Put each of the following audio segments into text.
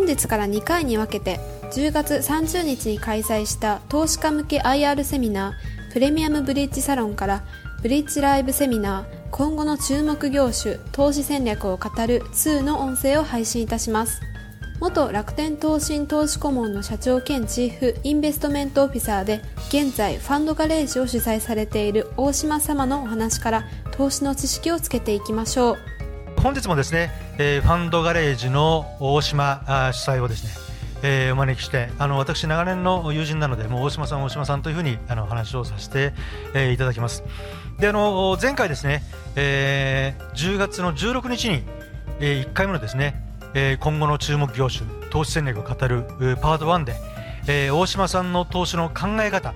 本日から2回に分けて10月30日に開催した投資家向け IR セミナープレミアムブリッジサロンからブリッジライブセミナー今後の注目業種投資戦略を語る2の音声を配信いたします。元楽天投信投資顧問の社長兼チーフインベストメントオフィサーで現在ファンドガレージを主催されている大島様のお話から投資の知識をつけていきましょう本日もですね、えー、ファンドガレージの大島あ主催をですねえー、お招きしてあの私長年の友人なのでもう大島さん大島さんというふうにあの話をさせて、えー、いただきます。であの前回ですね、えー、10月の16日に、えー、1回目のですねえー、今後の注目業種投資戦略を語るパート1で、えー、大島さんの投資の考え方、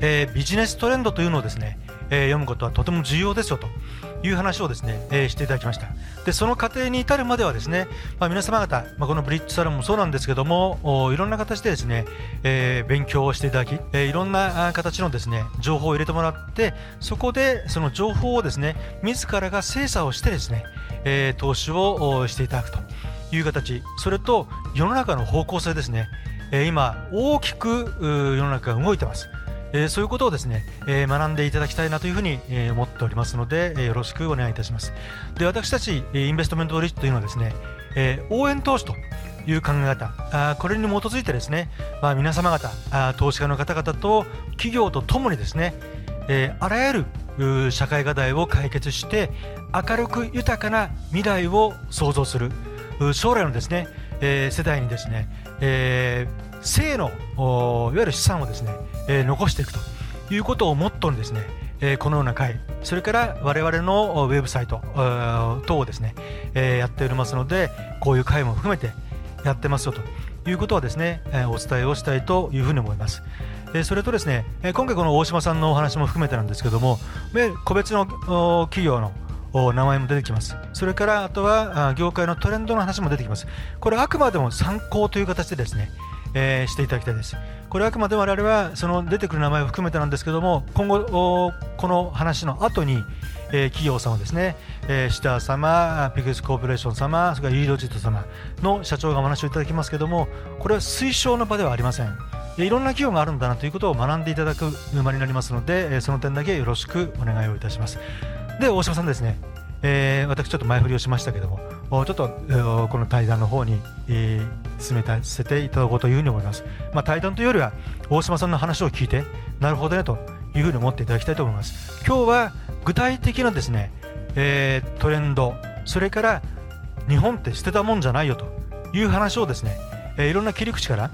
えー、ビジネストレンドというのをですね、え読むことはとても重要ですよと。いう話をですね、えしていただきましたでその過程に至るまではですね、まあ、皆様方、まあ、このブリッジサロンもそうなんですけどもいろんな形でですね、え勉強をしていただき、えいろんな形のですね情報を入れてもらってそこでその情報をですね自らが精査をしてですね、え投資をしていただくという形それと世の中の方向性ですね、え今大きく世の中が動いてます。えそういうことをですね、え学んでいただきたいなというふうに、え思っておりますので、えよろしくお願いいたします。で私たちインベストメントリッジというのはですね、え応援投資という考え方あこれに基づいてですね、まあ、皆様方あ投資家の方々と企業とともにですね、えあらゆる社会課題を解決して明るく豊かな未来を創造する将来のですね、え、世代にですね、え、性のいわゆる資産をですね、えー、残していくということをモットーにですね、えー、このような会それから我々のウェブサイト等をですね、えー、やっておりますのでこういう会も含めてやってますよということはですね、えー、お伝えをしたいというふうに思います。えそれとですね、え今回この大島さんのお話も含めてなんですけども、個別の企業の名前も出てきますそれからあとは業界のトレンドの話も出てきますこれあくまでも参考という形でですね、えー、していただきたいですこれはあくまで我々はその出てくる名前を含めてなんですけども今後この話の後にえー、企業様ですね、えー、シター様、ピクスコーポレーション様、それからイーロジット様の社長がお話をいただきますけども、これは推奨の場ではありません。いろんな企業があるんだなということを学んでいただく沼になりますので、その点だけよろしくお願いをいたします。で大島さんですね、えー、私ちょっと前振りをしましたけどもちょっと、えー、この対談の方に、えー、進めさせていただこうというふうに思います、まあ、対談というよりは大島さんの話を聞いてなるほどねというふうに思っていただきたいと思います。今日は具体的なですね、えー、トレンドそれから日本って捨てたもんじゃないよという話をですね、えー、いろんな切り口から、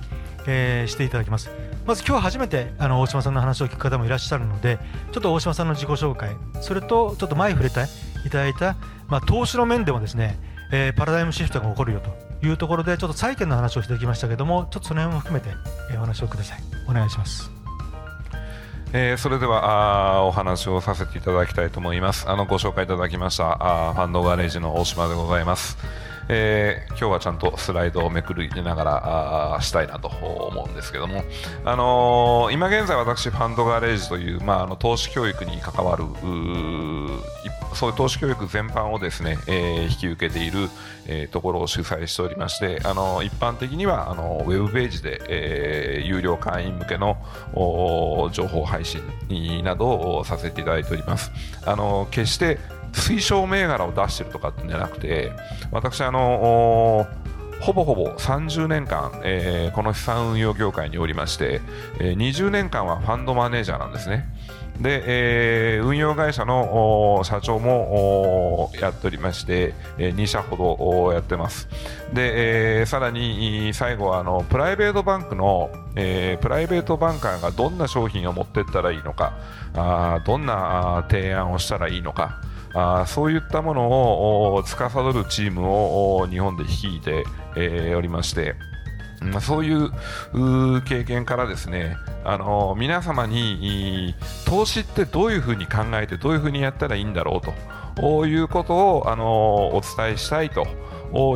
えー、していただきます。まず今日初めてあの大島さんの話を聞く方もいらっしゃるのでちょっと大島さんの自己紹介それとちょっと前触れていただいた、まあ、投資の面でもですね、えー、パラダイムシフトが起こるよというところでちょっと債券の話をしてきましたけどもちょっとその辺も含めて、え、お話をくださいお願いします。えー、それではあお話をさせていただきたいと思います。あのご紹介いただきましたあファンドガレージの大島でございます。えー、今日はちゃんとスライドをめくりながらあしたいなと思うんですけども、あのー、今現在私ファンドガレージという、まあ、あの投資教育に関わるそういう投資教育全般をですね、えー、引き受けている、えー、ところを主催しておりましてあの一般的にはあのウェブページで、えー、有料会員向けの情報配信などをさせていただいておりますあの決して推奨銘柄を出してるとかってじゃなくて私あのほぼほぼ30年間、えー、この資産運用業界におりまして、えー、20年間はファンドマネージャーなんですね。で、えー、運用会社の社長もやっておりまして、えー、2社ほどやってます。で、えー、さらに最後はあのプライベートバンクの、えー、プライベートバンカーがどんな商品を持っていったらいいのか、あどんな提案をしたらいいのか、あそういったものを司るチームを日本で率いて、えー、おりまして、まあ、そういう経験からですね、あの皆様に投資ってどういうふうに考えてどういうふうにやったらいいんだろうということを、あのお伝えしたいと。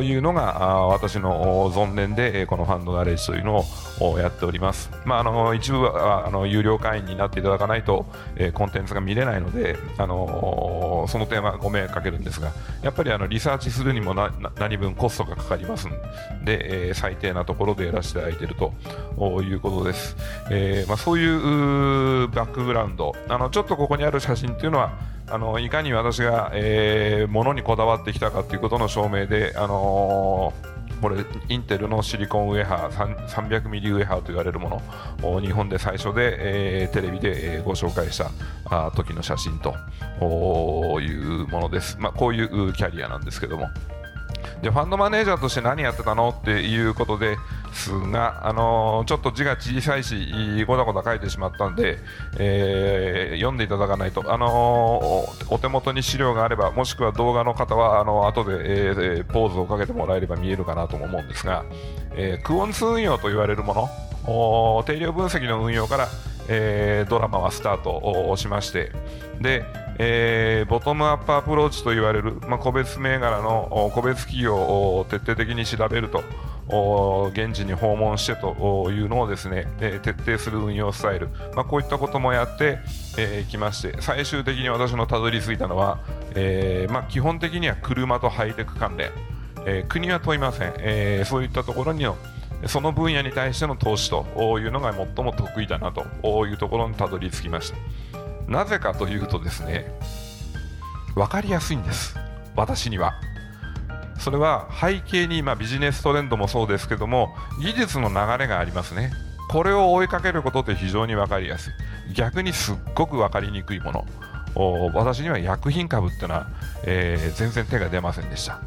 いうのが私の存念でこのファンドガレージというのをやっております、まあ、あの一部はあの有料会員になっていただかないと、コンテンツが見れないので、あのその点はご迷惑かけるんですがやっぱりあのリサーチするにも何分コストがかかりますので、最低なところでやらせていただいているということです、えー、まあ、そういうバックグラウンドあのちょっとここにある写真というのはあのいかに私が、えー、物にこだわってきたかということの証明で、あのー、これインテルのシリコンウェハー300ミリウェハーと言われるものを日本で最初で、えー、テレビで、えー、ご紹介したあ時の写真というものです、まあ、こういうキャリアなんですけども。でファンドマネージャーとして何やってたの？っていうことですが、あのー、ちょっと字が小さいしごだごだ書いてしまったんで、えー、読んでいただかないと、あのー、お手元に資料があればもしくは動画の方はあの後で、えー、ポーズをかけてもらえれば見えるかなとも思うんですが、えー、クオンツ運用と言われるもの定量分析の運用から、えー、ドラマはスタートをしましてでえー、ボトムアップアプローチと言われる、まあ、個別銘柄の個別企業を徹底的に調べると現地に訪問してというのをですね、えー、徹底する運用スタイル、まあ、こういったこともやってい、えー、きまして最終的に私のたどり着いたのは、えーまあ、基本的には車とハイテク関連、えー、国は問いません、えー、そういったところにのその分野に対しての投資というのが最も得意だなというところにたどり着きました。なぜかというとですね分かりやすいんです。私には。それは背景に、まあ、ビジネストレンドもそうですけども技術の流れがありますね。これを追いかけることって非常に分かりやすい。逆にすっごく分かりにくいもの。私には薬品株っていうのは、えー、全然手が出ませんでした。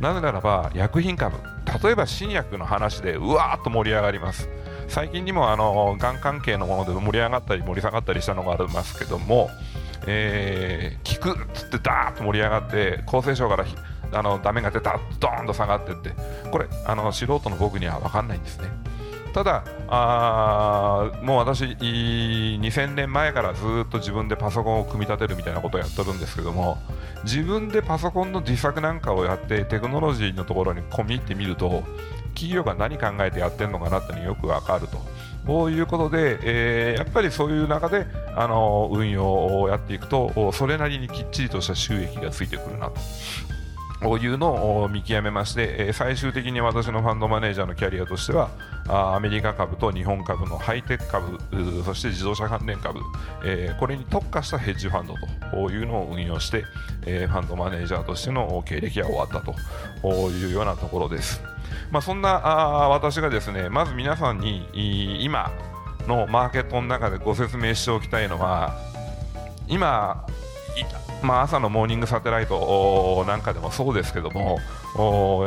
なぜならば薬品株。例えば新薬の話でうわーっと盛り上がります。最近にもあのがん関係のもので盛り上がったり盛り下がったりしたのがありますけども、えー、効くっつってダーッと盛り上がって厚生省からあのダメが出たドーンと下がってってこれあの素人の僕には分かんないんですね。ただあもう私2000年前からずっと自分でパソコンを組み立てるみたいなことをやってるんですけども自分でパソコンの自作なんかをやってテクノロジーのところに込み入ってみると企業が何考えてやってるのかなっていうのよくわかると。こういうことで、えー、やっぱりそういう中であの運用をやっていくとそれなりにきっちりとした収益がついてくるなと。こういうのを見極めまして、最終的に私のファンドマネージャーのキャリアとしては、アメリカ株と日本株のハイテク株、そして自動車関連株、これに特化したヘッジファンドというのを運用して、ファンドマネージャーとしての経歴が終わったというようなところです。まあ、そんな私がですねまず皆さんに今のマーケットの中でご説明しておきたいのは今まあ、朝のモーニングサテライトなんかでもそうですけども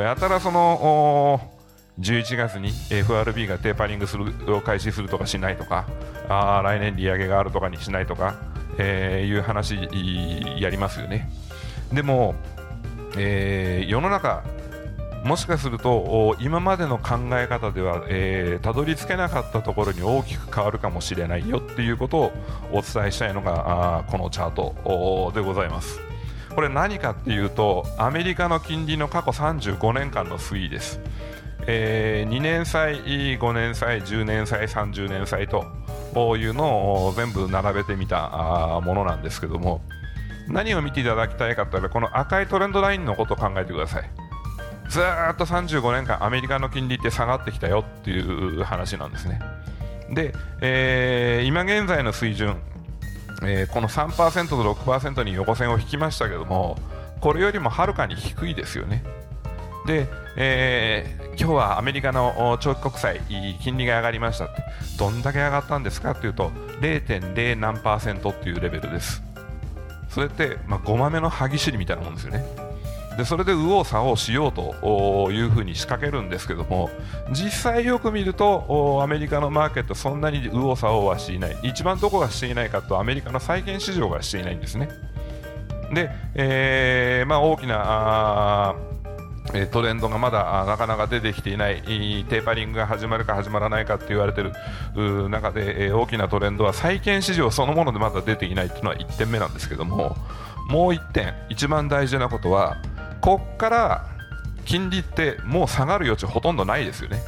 やたらその11月に FRB がテーパリングするを開始するとかしないとかあ来年利上げがあるとかにしないとか、えー、いう話やりますよね。でも、えー、世の中もしかすると今までの考え方では、えー、たどり着けなかったところに大きく変わるかもしれないよっていうことをお伝えしたいのがあこのチャートでございます。これ何かっていうとアメリカの金利の過去35年間の推移です。えー、2年債、5年債、10年債、30年債というのを全部並べてみたものなんですけども何を見ていただきたいかというとこの赤いトレンドラインのことを考えてください。ずっと35年間アメリカの金利って下がってきたよっていう話なんですね。で、えー、今現在の水準、えー、この3%と6%に横線を引きましたけどもこれよりもはるかに低いですよね。で、えー、今日はアメリカの長期国債金利が上がりましたってどんだけ上がったんですかというと0.0何パーセントっていうレベルですそれって、まあ、ごまめの歯ぎしりみたいなもんですよねでそれで右往左往しようというふうに仕掛けるんですけども実際よく見るとアメリカのマーケットそんなに右往左往はしていない。一番どこがしていないかとアメリカの債券市場がしていないんですね。で、えーまあ、大きなあトレンドがまだなかなか出てきていない。テーパリングが始まるか始まらないかって言われている中で、大きなトレンドは債券市場そのものでまだ出ていないというのは1点目なんですけどももう1点一番大事なことはここから金利ってもう下がる余地ほとんどないですよね。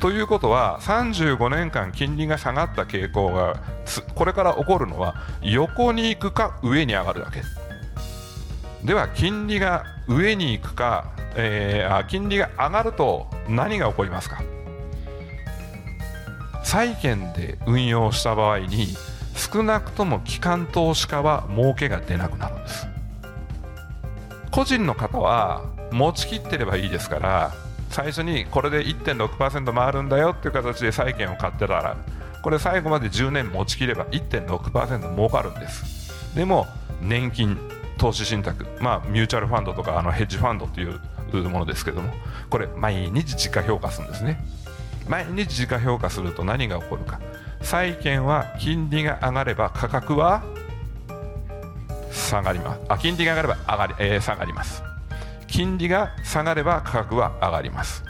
ということは35年間金利が下がった傾向がこれから起こるのは横に行くか上に上がるだけ。では金利が上に行くか、えー、金利が上がると何が起こりますか。債券で運用した場合に少なくとも機関投資家は儲けが出なくなるんです。個人の方は持ちきってればいいですから最初にこれで1.6%回るんだよっていう形で債券を買ってたらこれ最後まで10年持ちきれば1.6%儲かるんです。でも年金投資信託、まあ、ミューチャルファンドとかあのヘッジファンドというものですけどもこれ毎日時価評価するんですね。毎日時価評価すると何が起こるか。債券は金利が上がれば価格は下がります。あ金利が上がれば上がり、えー、下がります。金利が下がれば価格は上がります。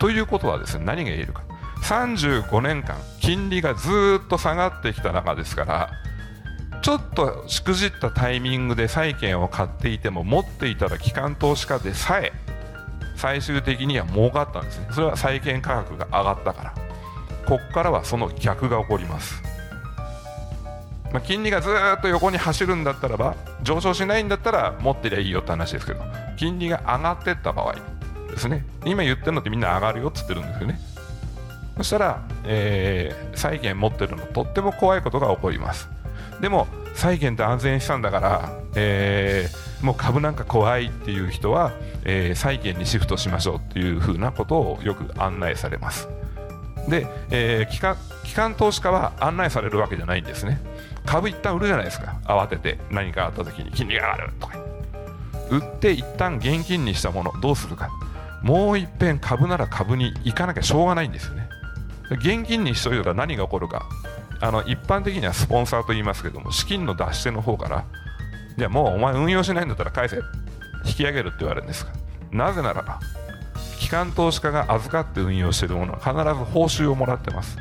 ということはですね何が言えるか。35年間金利がずっと下がってきた中ですからちょっとしくじったタイミングで債券を買っていても持っていたら機関投資家でさえ最終的には儲かったんですね。それは債券価格が上がったから。ここからはその逆が起こります。まあ、金利がずっと横に走るんだったらば上昇しないんだったら持ってりゃいいよって話ですけど金利が上がってった場合ですね。今言ってるのってみんな上がるよって言ってるんですよね。そしたら、えー、債券持ってるのとっても怖いことが起こります。でも債券って安全資産だから、えー、もう株なんか怖いっていう人は、えー、債券にシフトしましょうっていうふうなことをよく案内されます。で、えー、機関機関投資家は案内されるわけじゃないんですね。株一旦売るじゃないですか。慌てて何かあった時に金利が上がるとか。売って一旦現金にしたものどうするか。もういっぺん株なら株に行かなきゃしょうがないんですよね。現金にしといたら何が起こるか。あの一般的にはスポンサーと言いますけども資金の出し手の方からじゃあもうお前運用しないんだったら返せ。引き上げるって言われるんですが。なぜならば機関投資家が預かって運用しているものは必ず報酬をもらってます。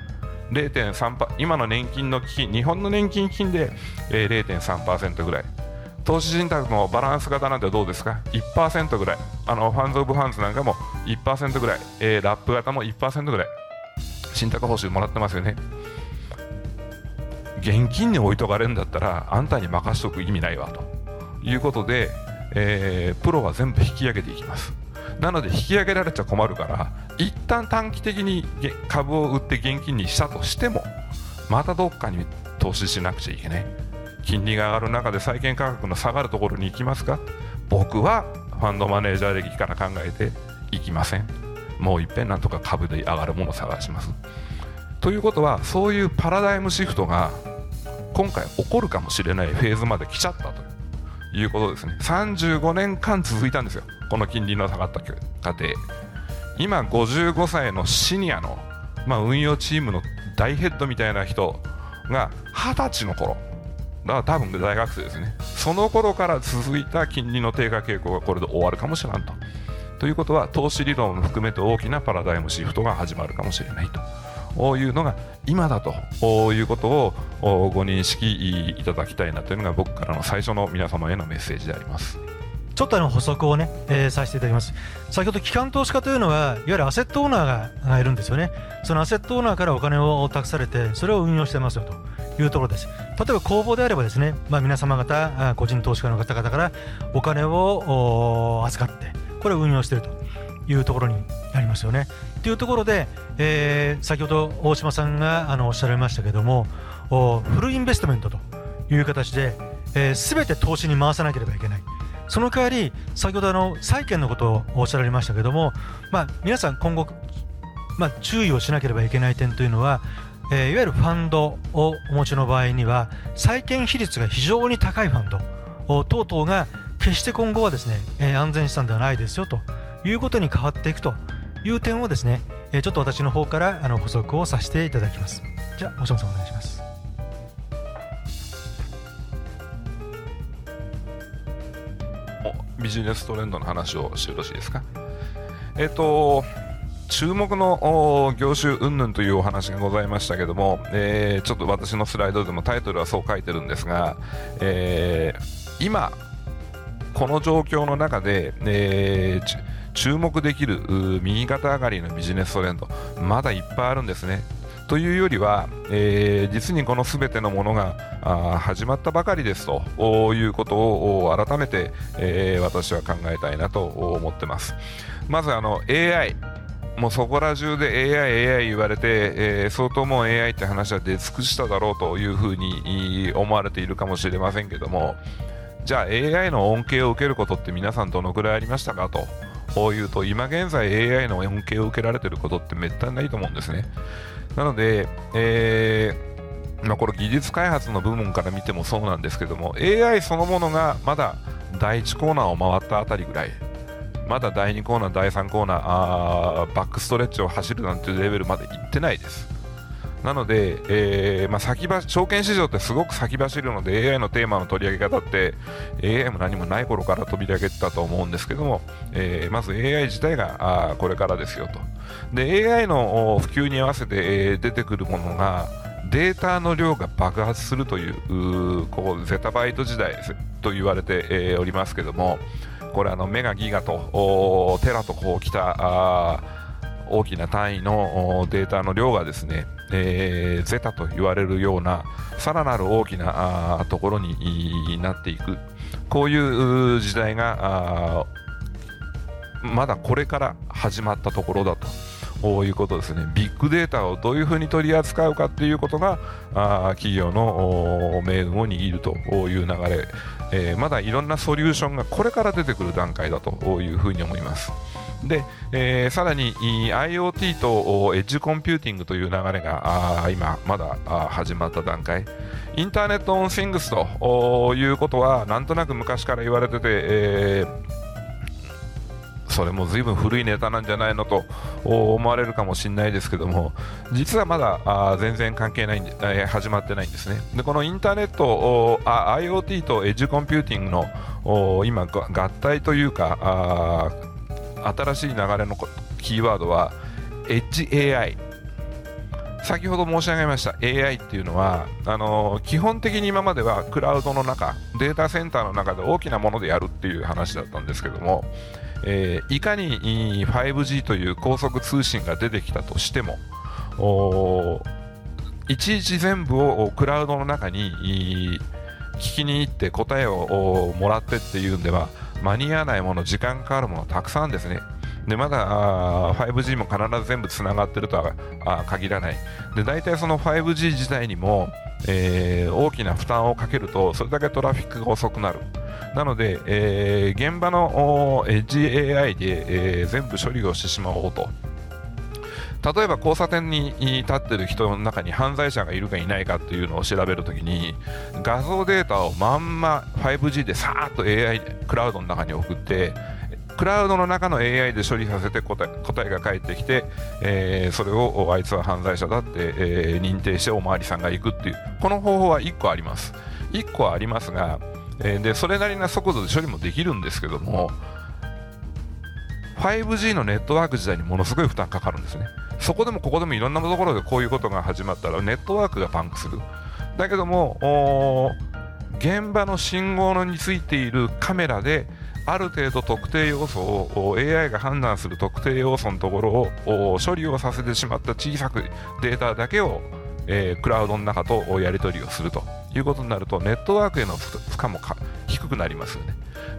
0.3今の年金の基金日本の年金基金で、えー、0.3%ぐらい。投資信託のバランス型なんてどうですか？1%ぐらい。あのファンズ・オブ・ファンズなんかも1%ぐらい、えー、ラップ型も1%ぐらい。信託報酬もらってますよね。現金に置いとかれるんだったらあんたに任しとく意味ないわということで、えー、プロは全部引き上げていきます。なので引き上げられちゃ困るから一旦短期的に株を売って現金にしたとしてもまたどっかに投資しなくちゃいけない。金利が上がる中で債券価格の下がるところに行きますか？僕はファンドマネージャー歴から考えていきません。もういっぺんなんとか株で上がるものを探します。ということはそういうパラダイムシフトが今回起こるかもしれないフェーズまで来ちゃったと。いうことですね。35年間続いたんですよ。この金利の下がった過程今55歳のシニアの、まあ、運用チームの大ヘッドみたいな人が20歳の頃。だから多分大学生ですね。その頃から続いた金利の低下傾向がこれで終わるかもしれんと。ということは投資理論も含めて大きなパラダイムシフトが始まるかもしれないと。いうのが今だということをご認識いただきたいなというのが僕からの最初の皆様へのメッセージであります。ちょっとあの補足をね、えー、させていただきます。先ほど機関投資家というのは、いわゆるアセットオーナーがいるんですよね。そのアセットオーナーからお金を託されて、それを運用してますよというところです。例えば公募であればですね、まあ、皆様方、個人投資家の方々からお金を預かって、これを運用しているというところになりますよね。というところで、えー、先ほど大島さんがあのおっしゃられましたけども、フルインベストメントという形で、えー、全て投資に回さなければいけない。その代わり先ほどあの債券のことをおっしゃられましたけども、まあ、皆さん今後、まあ、注意をしなければいけない点というのは、えー、いわゆるファンドをお持ちの場合には債券比率が非常に高いファンド等々が決して今後はですね、えー、安全資産ではないですよということに変わっていくという点をですね、えー、ちょっと私の方からあの補足をさせていただきます。じゃあ、星野さんお願いします。ビジネストレンドの話をしてよろしいですか？えっ、と、注目の業種云々というお話がございましたけども、えー、ちょっと私のスライドでもタイトルはそう書いてるんですが、えー、今、この状況の中で、えー、注目できる右肩上がりのビジネストレンド、まだいっぱいあるんですね。というよりは、えー、実にこのすべてのものが始まったばかりですということを改めて、えー、私は考えたいなと思ってます。まずあの AI もうそこら中で AI、AI 言われて、えー、相当もう AI って話は出尽くしただろうというふうに思われているかもしれませんけどもじゃあ AI の恩恵を受けることって皆さんどのくらいありましたかとこういうと今現在 AI の恩恵を受けられていることってめったにないと思うんですねなので、えーまあ、これ技術開発の部門から見てもそうなんですけども AI そのものがまだ第1コーナーを回ったあたりぐらいまだ第2コーナー、第3コーナーあーバックストレッチを走るなんていうレベルまで行ってないです。なので、えーまあ、先ば証券市場ってすごく先走るので AI のテーマの取り上げ方って AI も何もない頃から飛び上げてたと思うんですけども、えー、まず AI 自体があこれからですよと。で AI の普及に合わせて、出てくるものがデータの量が爆発するというこうゼタバイト時代と言われて、おりますけどもこれあのメガギガとテラとこう来た大きな単位のデータの量がですね、えー、ゼタと言われるようなさらなる大きなところになっていくこういう時代がまだこれから始まったところだと。こういうことですねビッグデータをどういうふうに取り扱うかっていうことがあ企業の命運を握るという流れ、えー、まだいろんなソリューションがこれから出てくる段階だというふうに思います。で、えー、さらに IoT とエッジコンピューティングという流れがあ今まだ始まった段階。 Internet of Things ということはなんとなく昔から言われてて、えーそれも随分古いネタなんじゃないのと思われるかもしれないですけども実はまだあ全然関係ないんで、え、始まってないんですね。でこのインターネットあ IoT とエッジコンピューティングの今合体というかあ新しい流れのキーワードはエッジ AI 先ほど申し上げました AI っていうのはあのー、基本的に今まではクラウドの中データセンターの中で大きなものでやるっていう話だったんですけどもえー、いかに 5G という高速通信が出てきたとしてもいちいち全部をクラウドの中に聞きに行って答えをもらってっていうんでは間に合わないもの時間かかるものたくさんですね。でまだ 5G も必ず全部つながってるとは限らない。で大体その 5G 自体にも、えー、大きな負担をかけるとそれだけトラフィックが遅くなる。なので、えー、現場のエッジ AI で、えー、全部処理をしてしまおうと。例えば交差点に立ってる人の中に犯罪者がいるかいないかっていうのを調べるときに画像データをまんま 5G でさーっと AI クラウドの中に送ってクラウドの中の AI で処理させて答え答えが返ってきて、えー、それをあいつは犯罪者だって、えー、認定しておまわりさんが行くっていうこの方法は1個あります。1個ありますがえー、でそれなりな速度で処理もできるんですけども 5G のネットワーク自体にものすごい負担かかるんですね。そこでもここでもいろんなところでこういうことが始まったらネットワークがパンクする。だけども現場の信号についているカメラである程度特定要素を AI が判断する特定要素のところを処理をさせてしまった小さくデータだけを、え、クラウドの中とやり取りをするということになるとネットワークへの負荷も低くなりますよね。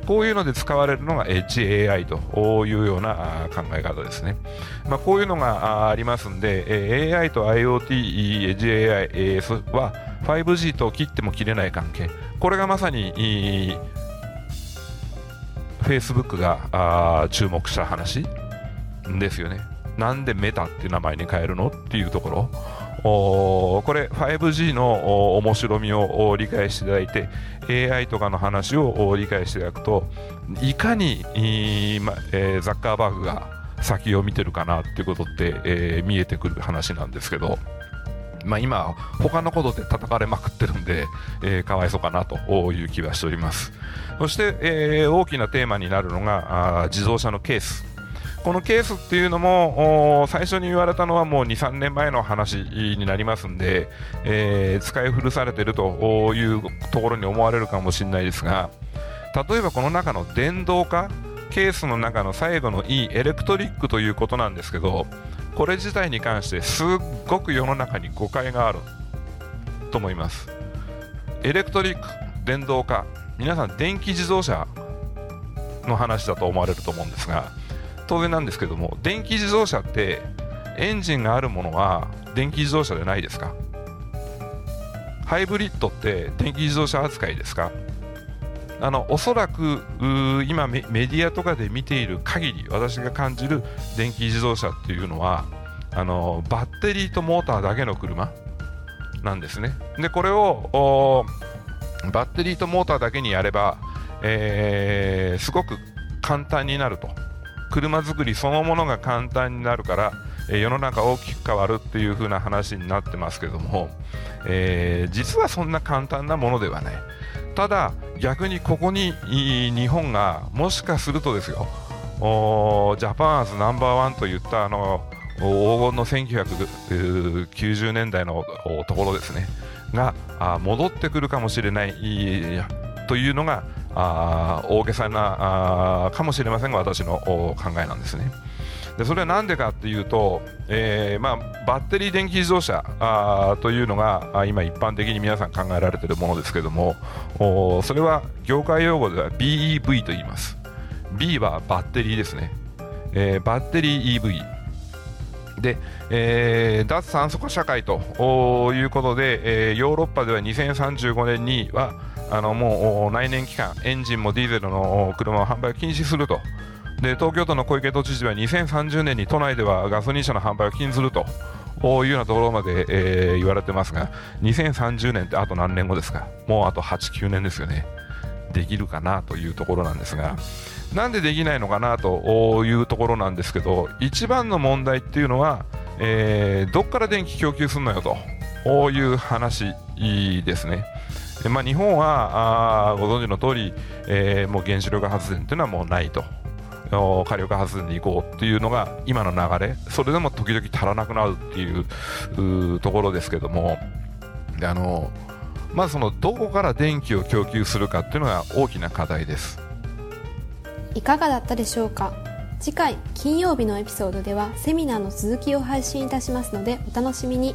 こういうので使われるのが HAI というような考え方ですね、まあ、こういうのがありますんで AI と IoT、HAI は 5G と切っても切れない関係。これがまさに Facebook が注目した話ですよね。なんでメタっていう名前に変えるのっていうところ。これ 5G の面白みを理解していただいて AI とかの話を理解していただくといかに、まえー、ザッカーバーグが先を見てるかなっていうことって、えー、見えてくる話なんですけどまあ、今、他のことで叩かれまくってるんで、えー、かわいそうかなという気はしております。そして、えー、大きなテーマになるのが自動車のケース。このケースっていうのも最初に言われたのはもう2、3年前の話になりますんで、えー、使い古されているというところに思われるかもしれないですが例えばこの中の電動化ケースの中の最後の E エレクトリックということなんですけどこれ自体に関してすっごく世の中に誤解があると思います。エレクトリック電動化皆さん電気自動車の話だと思われると思うんですが当然なんですけども電気自動車ってエンジンがあるものは電気自動車でないですか。ハイブリッドって電気自動車扱いですか。あのおそらく今メディアとかで見ている限り私が感じる電気自動車っていうのはあのバッテリーとモーターだけの車なんですね。でこれをバッテリーとモーターだけにやれば、えー、すごく簡単になると。車作りそのものが簡単になるから、え世の中大きく変わるっていう風な話になってますけども、えー、実はそんな簡単なものではない。ただ逆にここに日本がもしかするとですよジャパンアズナンバーワンといったあの黄金の1990年代のところですね。が戻ってくるかもしれないというのがあ大げさなあかもしれませんが私の考えなんですね。でそれは何でかっていうと、えーまあ、バッテリー電気自動車あというのが今一般的に皆さん考えられているものですけどもおそれは業界用語では BEV と言います。B はバッテリーですね、えー、バッテリー EV で、えー、脱酸素化社会ということで、えー、ヨーロッパでは2035年にはあのもう来年期間エンジンもディーゼルの車を販売を禁止すると。で東京都の小池都知事は2030年に都内ではガソリン車の販売を禁ずると。いうようなところまで、えー、言われてますが2030年ってあと何年後ですか？もうあと8、9年ですよね。できるかなというところなんですが。なんでできないのかなというところなんですけど一番の問題っていうのは、えー、どっから電気供給するのよという話ですね。まあ、日本はあご存知の通り、えー、もう原子力発電というのはもうないと。火力発電に行こうっていうのが今の流れ。それでも時々足らなくなるっていうところですけども。あのまずそのどこから電気を供給するかっていうのが大きな課題です。いかがだったでしょうか？次回金曜日のエピソードではセミナーの続きを配信いたしますのでお楽しみに。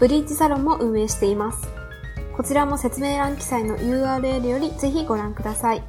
ブリッジサロンも運営しています。こちらも説明欄記載の URL よりぜひご覧ください。